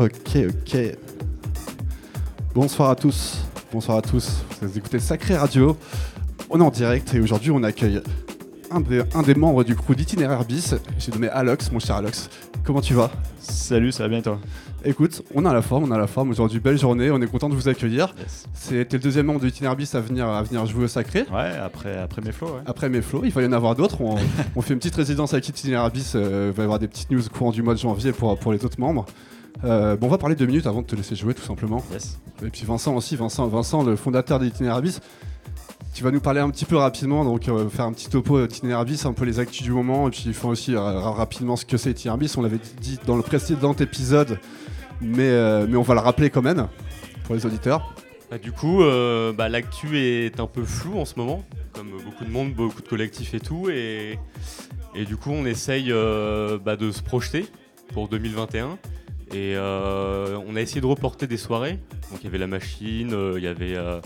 Ok, ok. Bonsoir à tous. Bonsoir à tous. Vous écoutez Sacré Radio. On est en direct et aujourd'hui on accueille un des, un des membres du crew d'Itinéraire Bis. J'ai donné Alox, mon cher Alox. Comment tu vas? Salut, ça va bien et toi? Écoute, on a la forme, on a la forme. Aujourd'hui, belle journée, on est content de vous accueillir. C'était le deuxième membre de l'Itinéraire Bis à venir, à venir jouer au Sacré. Ouais, après, après mes flots, ouais. Après mes flots, il va y en avoir d'autres. On, on fait une petite résidence avec Itinéraire Bis. euh, il va y avoir des petites news courant du mois de janvier pour, pour les autres membres. Euh, bon, on va parler deux minutes avant de te laisser jouer, tout simplement. Yes. Et puis Vincent aussi, Vincent, Vincent le fondateur d'Itinerabis. Tu vas nous parler un petit peu rapidement, donc euh, faire un petit topo d'Itinerabis, un peu les actus du moment, et puis il faut aussi euh, rapidement ce que c'est Itinerabis. On l'avait dit dans le précédent épisode, mais, euh, mais on va le rappeler quand même pour les auditeurs. Bah, du coup, euh, bah, l'actu est un peu floue en ce moment, comme beaucoup de monde, beaucoup de collectifs et tout. Et, et du coup, on essaye euh, bah, de se projeter pour 2021. Et euh, on a essayé de reporter des soirées. Donc il y avait la machine, euh, il y avait euh,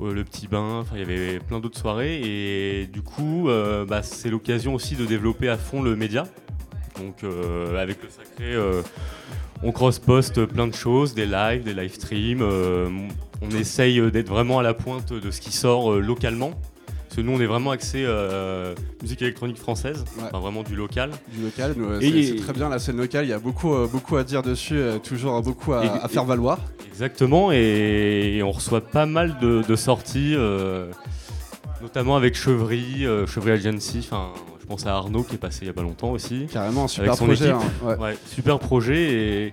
le petit bain, il y avait plein d'autres soirées. Et du coup, bah, c'est l'occasion aussi de développer à fond le média. Donc avec le sacré, on cross-poste plein de choses, des lives, des live streams. on essaye d'être vraiment à la pointe de ce qui sort localement. Parce que nous, on est vraiment axé euh, musique électronique française, Ouais. enfin vraiment du local. Du local, Et- c'est très bien la scène locale, il y a beaucoup, euh, beaucoup à dire dessus, euh, toujours beaucoup à, Et- à faire valoir. Exactement, et, et on reçoit pas mal de, de sorties, euh, notamment avec Chevry, euh, Chevry Agency. Enfin, je pense à Arnaud qui est passé il y a pas longtemps aussi. Carrément, un super Avec son projet. équipe. hein, ouais. Ouais, super projet et,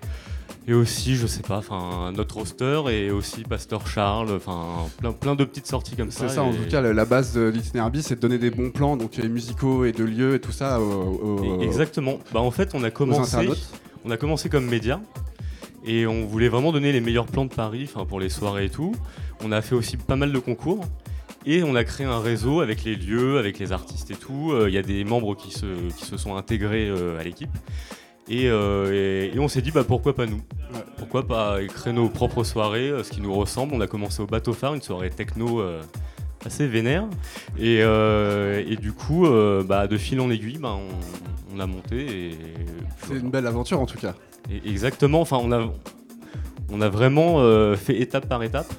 et aussi, je sais pas, enfin notre roster et aussi Pasteur Charles, enfin plein, plein de petites sorties comme ça. C'est ça, en tout cas, la base de l'itinéraire c'est de donner des bons plans, donc musicaux et de lieux et tout ça et- Exactement. Bah en fait, on a commencé, on a commencé comme média et on voulait vraiment donner les meilleurs plans de Paris, enfin pour les soirées et tout. On a fait aussi pas mal de concours. Et on a créé un réseau avec les lieux, avec les artistes et tout. Euh, Il y a des membres qui se, qui se sont intégrés euh, à l'équipe. Et, euh, et- et on s'est dit bah, pourquoi pas nous. Pourquoi pas créer nos propres soirées, euh, ce qui nous ressemble. On a commencé au Bateau Phare, une soirée techno euh, assez vénère. Et, euh, et du coup, bah, de fil en aiguille, bah, on, on a monté. C'est une belle aventure en tout cas. exactement, enfin, on a, on a vraiment fait étape par étape.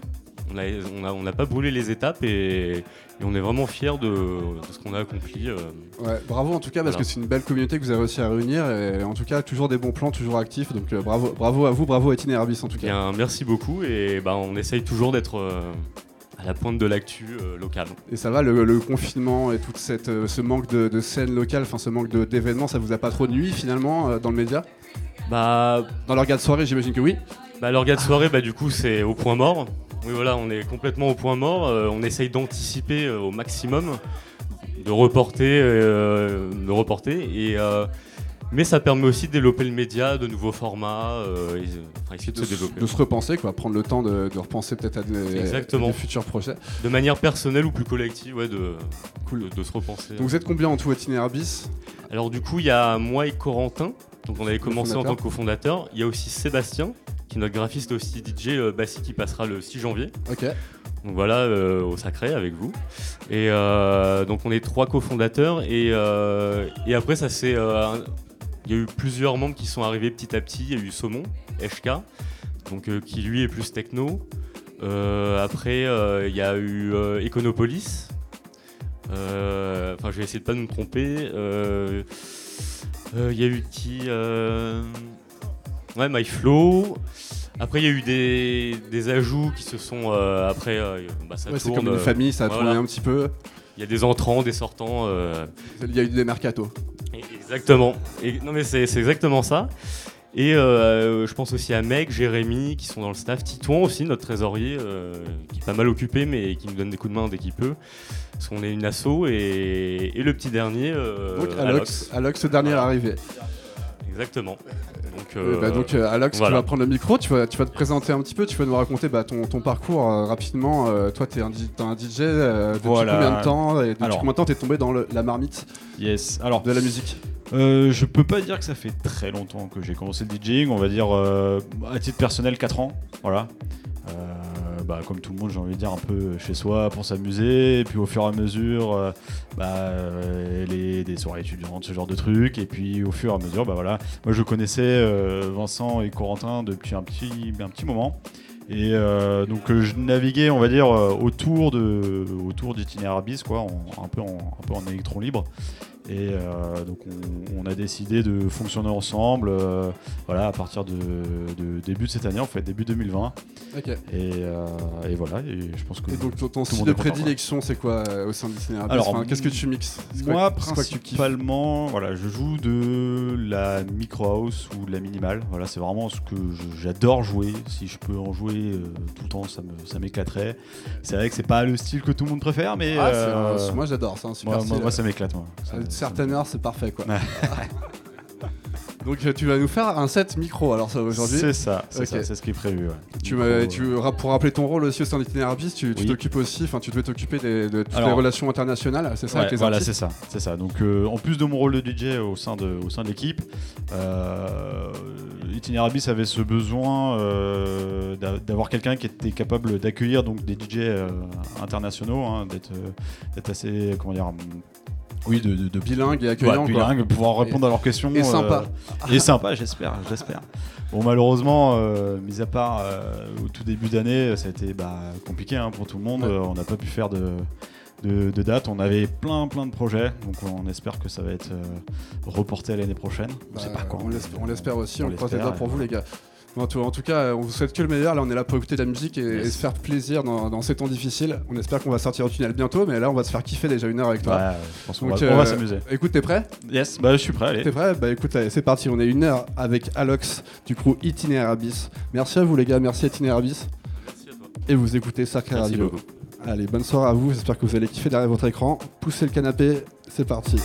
On n'a on a, on n'a pas brûlé les étapes et, et on est vraiment fiers de, de ce qu'on a accompli. euh. Ouais, bravo en tout cas parce Voilà. que c'est une belle communauté que vous avez réussi à réunir et en tout cas toujours des bons plans, toujours actifs. Donc euh, bravo, bravo à vous, bravo à Itinerabis en tout cas. Bien, merci beaucoup et bah, on essaye toujours d'être euh, à la pointe de l'actu euh, locale. Et ça va, le, le confinement et tout ce manque de, de scène locale, enfin ce manque d'événements, ça vous a pas trop nuit finalement dans le média? Bah, Dans l'orga de soirée, j'imagine que oui. Bah, l'orga de soirée, bah, du coup, c'est au point mort. Oui, voilà, on est complètement au point mort. Euh, on essaye d'anticiper euh, au maximum, de reporter, euh, de reporter. Et, mais ça permet aussi de développer le média, de nouveaux formats, et, enfin, essayer de, De, se développer. de se repenser, quoi, prendre le temps de, de repenser peut-être à des, futurs projets. De manière personnelle ou plus collective, ouais, de, Cool. de, de se repenser. Donc vous êtes combien en tout à Itinerabis Alors du coup, il y a moi et Corentin, donc on avait commencé en tant que cofondateur. Il y a aussi Sébastien, qui est notre graphiste aussi DJ euh, Bassi, qui passera le 6 janvier. Ok. Donc voilà, euh, au sacré avec vous. Et euh, donc on est trois cofondateurs et, euh, et après ça c'est, il y a eu plusieurs membres qui sont arrivés petit à petit. Il y a eu Saumon, HK, donc qui lui est plus techno. Après il y a eu Econopolis. Enfin je vais essayer de pas me tromper. Il y a eu qui Ouais, MyFlow. Après, il y a eu des, des ajouts qui se sont. euh, après, euh, bah, ça Ouais, c'est tourne. comme une euh, famille, ça a voilà. tourné un petit peu. Il y a des entrants, des sortants. euh, Il y a eu des mercato. exactement. Et, non, mais c'est c'est exactement ça. Et euh, je pense aussi à Meg, Jérémy, qui sont dans le staff. Titouan aussi, notre trésorier, euh, qui est pas mal occupé, mais qui nous donne des coups de main dès qu'il peut. Parce qu'on est une asso. Et, et le petit dernier. euh, Donc Alox, Alox, ce dernier arrivé. Exactement. Donc, Euh, bah, donc euh, voilà. tu vas prendre le micro, tu vas, tu vas te présenter un petit peu, tu vas nous raconter bah, ton, ton parcours euh, rapidement. Euh, toi, tu es un, un DJ euh, depuis Voilà. combien de temps et depuis Alors. combien de temps t'es tombé dans le- la marmite Yes. Alors, de la musique euh, je peux pas dire que ça fait très longtemps que j'ai commencé le DJing, on va dire euh, à titre personnel 4 ans. Voilà. Bah, comme tout le monde, j'ai envie de dire, un peu chez soi pour s'amuser. Et puis au fur et à mesure, euh, bah, euh, les, des soirées étudiantes, ce genre de trucs. Et puis au fur et à mesure, bah, voilà. moi je connaissais euh, Vincent et Corentin depuis un petit, un petit moment. Et donc je naviguais, on va dire, autour de autour d'Itinerabis, quoi, un peu un peu en électron libre. Et euh, donc on, on a décidé de fonctionner ensemble, euh, voilà, à partir de, de début de cette année, en fait, début 2020. Ok. Et, euh, et voilà, et je pense que Et donc ton, ton le style de prédilection, c'est quoi euh, au sein d'Itinerabis Alors, Enfin, Qu'est-ce que tu mixes? Moi quoi principalement, voilà, je joue de la micro house ou de la minimale. Voilà, c'est vraiment ce que j'adore jouer. Si je peux en jouer euh, tout le temps, ça me ça m'éclaterait. C'est vrai que c'est pas le style que tout le monde préfère, mais Ah, euh, moi j'adore, c'est un super moi, moi- style. moi, ça m'éclate. Moi. Ça- certaine heure, c'est parfait quoi. Donc tu vas nous faire un set micro alors ça aujourd'hui. C'est ça, c'est Ok. ça, c'est ce qui est prévu. ouais. Tu Micro, euh, tu, pour rappeler ton rôle aussi au sein d'Itinerabis, tu Oui. t'occupes aussi, enfin tu devais t'occuper des- de toutes les relations internationales, c'est ça Ouais, avec les voilà, c'est ça, c'est ça. Donc, euh, en plus de mon rôle de DJ au sein de, au sein de l'équipe, euh, avait ce besoin euh, d'a- d'avoir quelqu'un qui était capable d'accueillir donc des DJ euh, internationaux, hein, d'être, assez, comment dire, oui, de, de, de bilingue et Ouais, accueillant quoi. bilingue, pouvoir répondre à leurs questions. et sympa. et sympa, j'espère, j'espère. Bon, malheureusement, euh, mis à part euh, au tout début d'année, ça a été bah, compliqué hein, pour tout le monde. Ouais. Euh, on n'a pas pu faire de, de, de date. On avait plein, plein de projets. Donc, on espère que ça va être euh, reporté à l'année prochaine. On Bah, sait pas quand. on l'espère- on aussi, on, On croise les doigts pour vous les gars. En tout, en tout cas, on vous souhaite que le meilleur. Là, on est là pour écouter de la musique et, Yes. et se faire plaisir dans, dans ces temps difficiles. On espère qu'on va sortir au tunnel bientôt, mais là, on va se faire kiffer déjà une heure avec toi. je pense Donc, on va euh, s'amuser. Écoute, t'es prêt? Yes, bah, je suis prêt, allez. T'es prêt? Bah écoute, allez, c'est parti. On est une heure avec Alox du crew Itinerabis. Merci à vous les gars, merci Itinerabis. Merci à toi. Et vous écoutez Sacré Radio. beaucoup. Allez, bonne soirée à vous. J'espère que vous allez kiffer derrière votre écran. Poussez le canapé, c'est parti.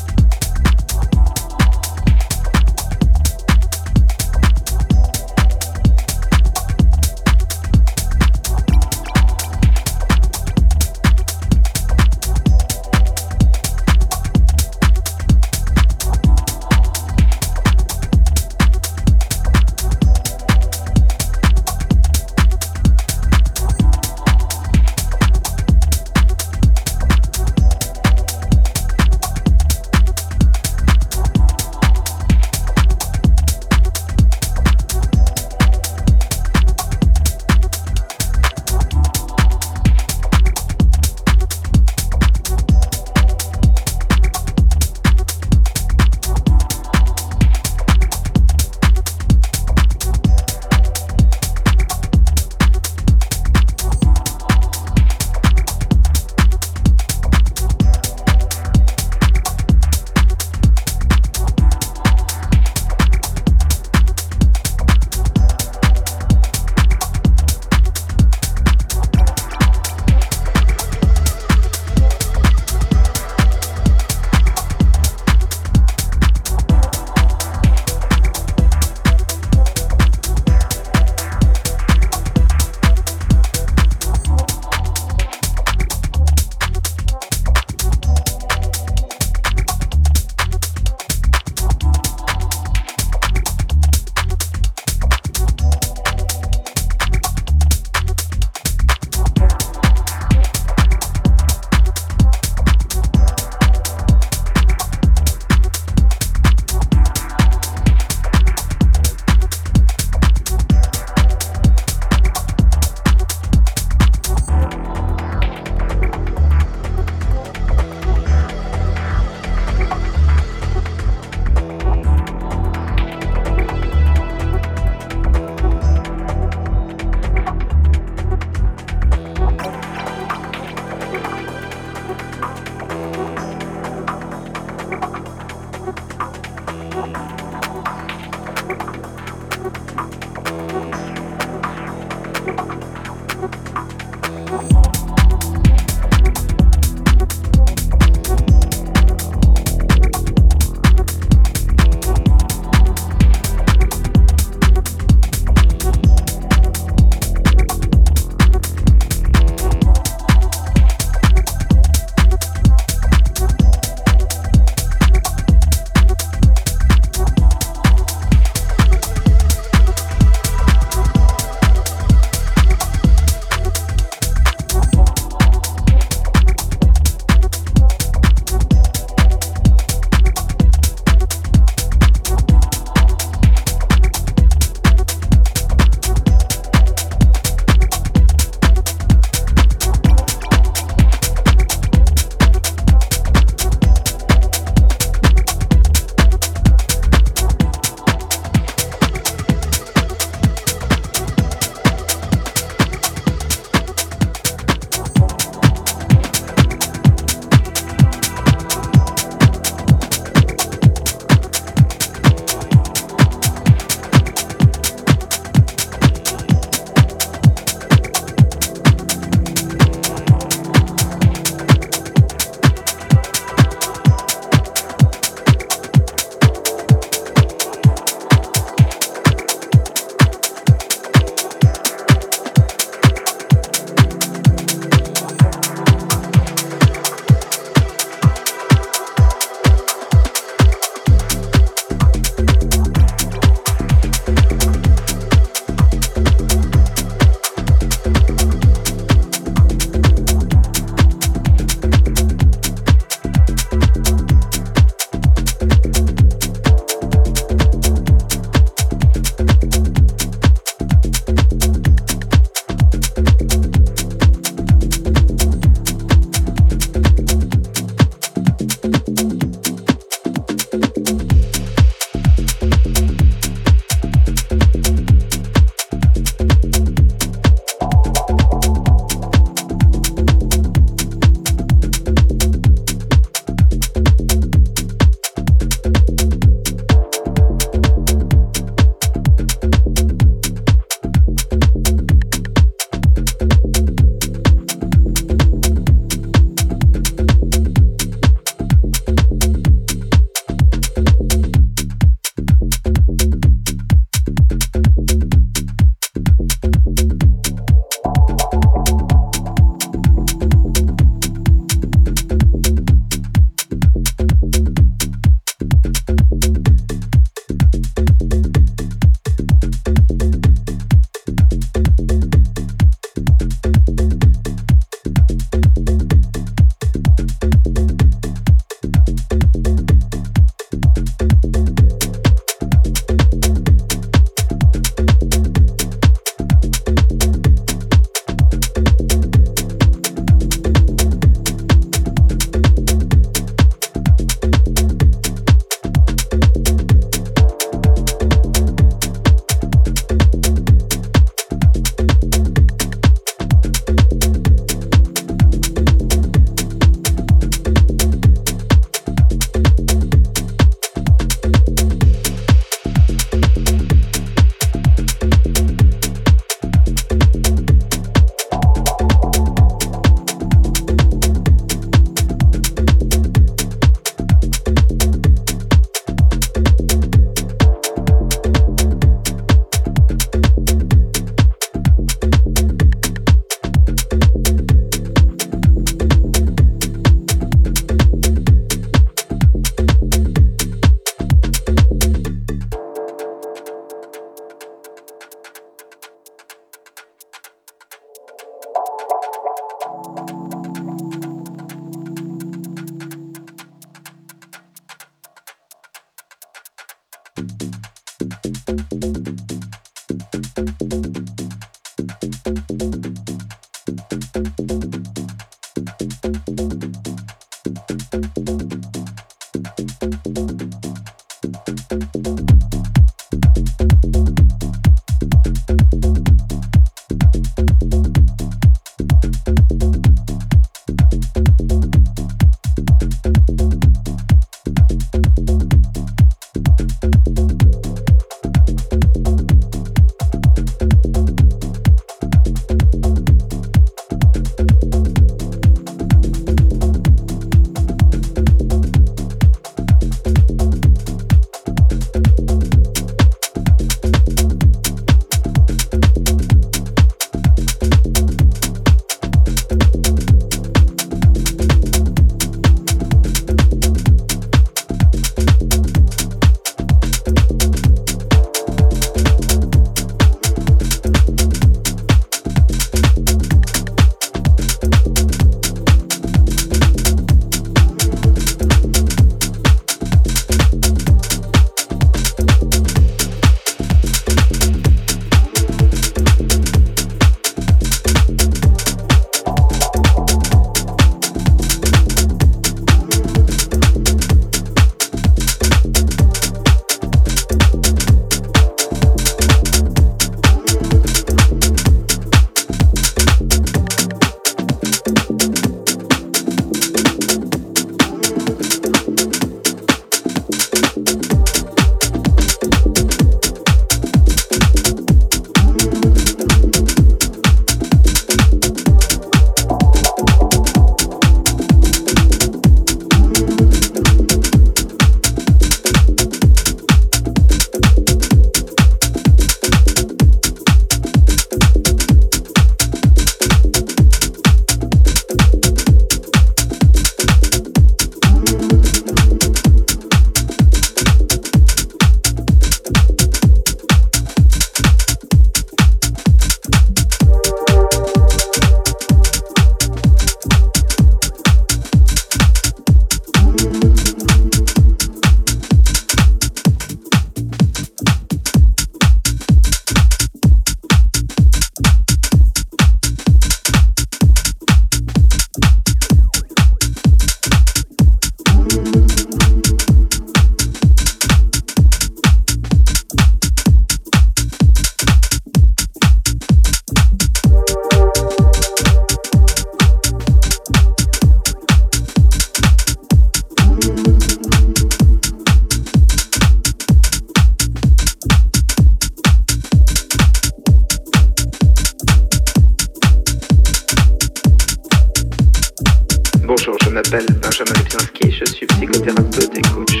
Bonjour, je m'appelle Benjamin Lipinski, je suis psychothérapeute et coach.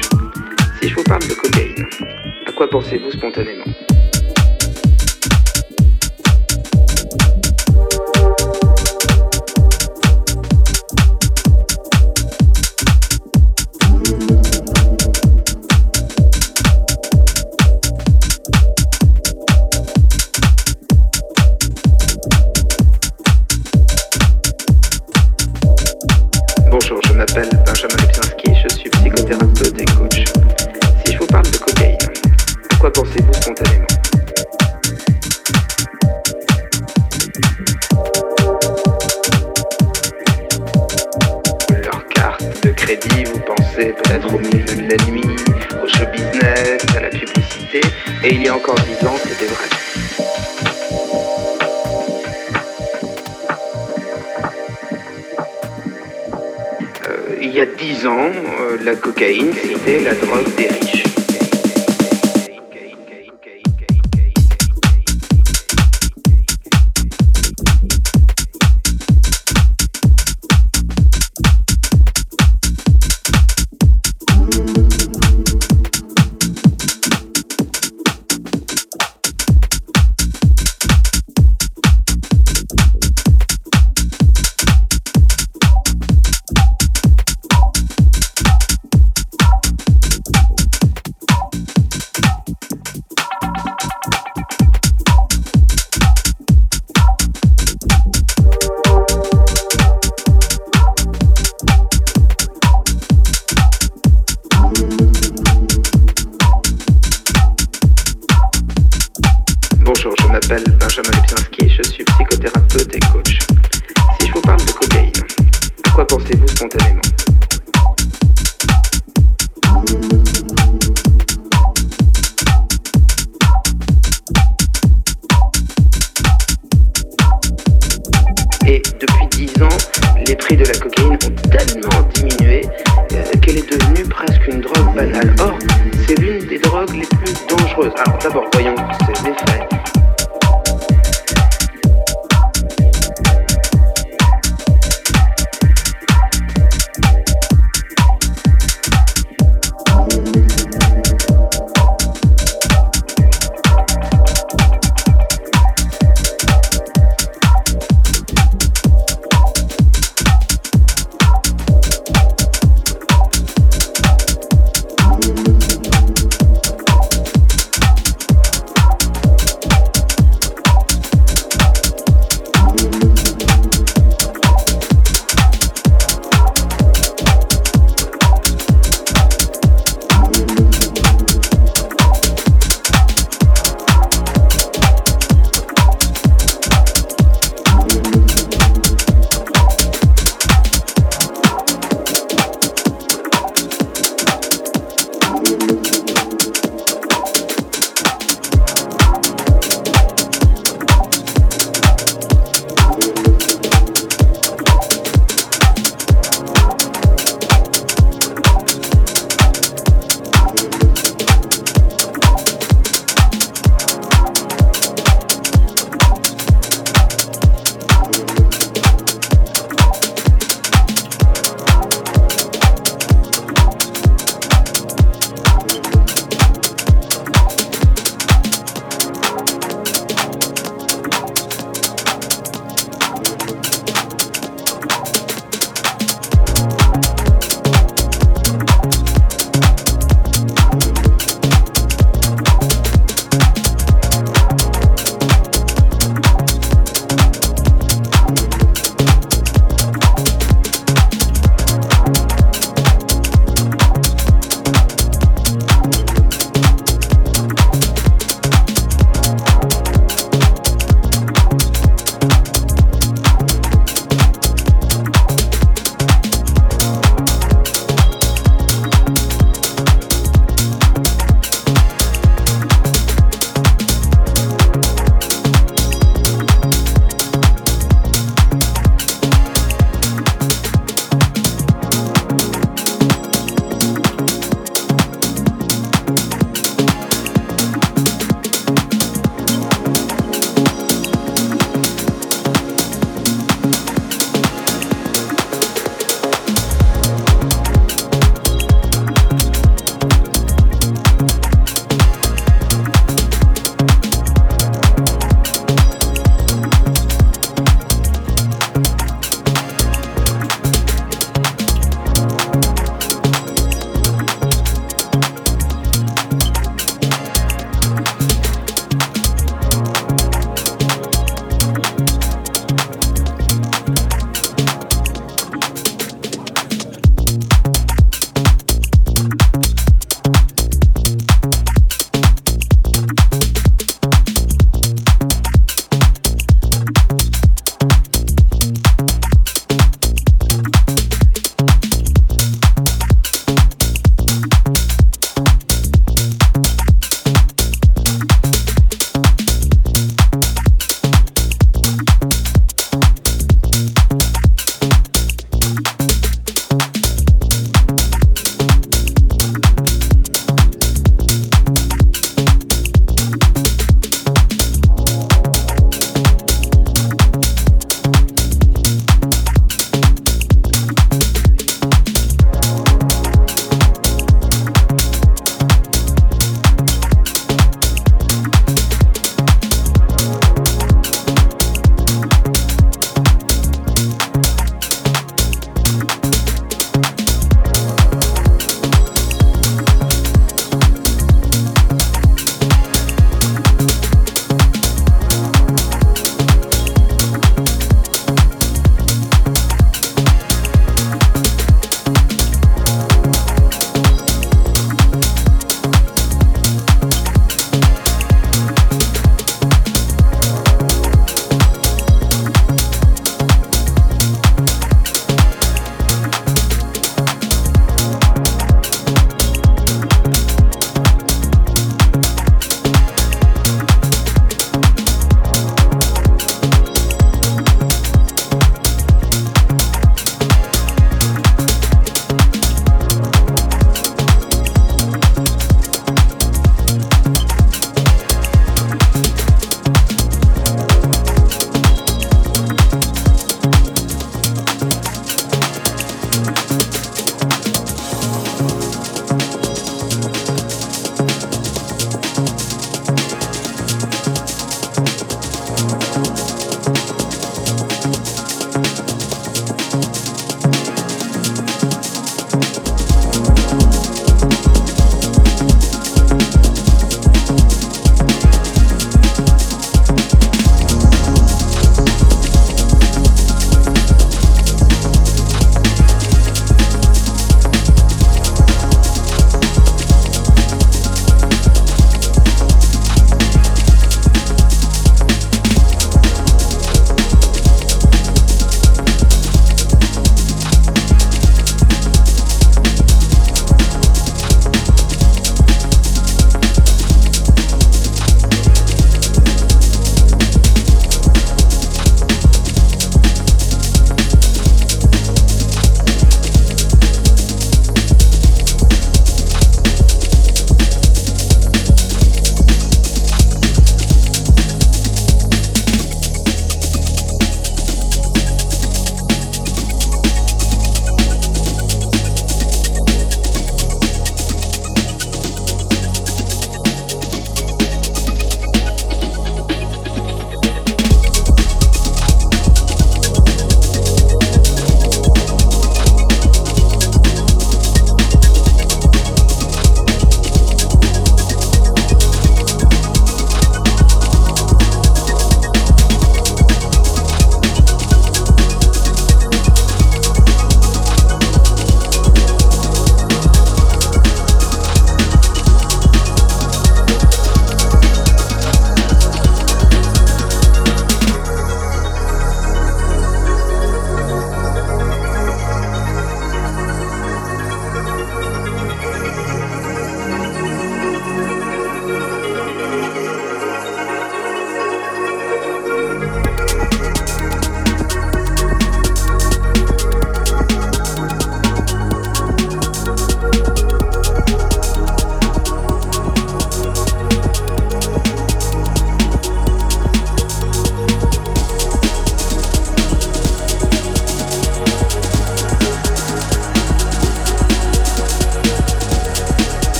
Si je vous parle de cocaïne, à quoi pensez-vous spontanément? Ans, euh, la cocaïne, c'était la drogue des riches. Et depuis 10 ans, les prix de la cocaïne ont tellement diminué euh, qu'elle est devenue presque une drogue banale. Or, c'est l'une des drogues les plus dangereuses. Alors d'abord, voyons ses effets.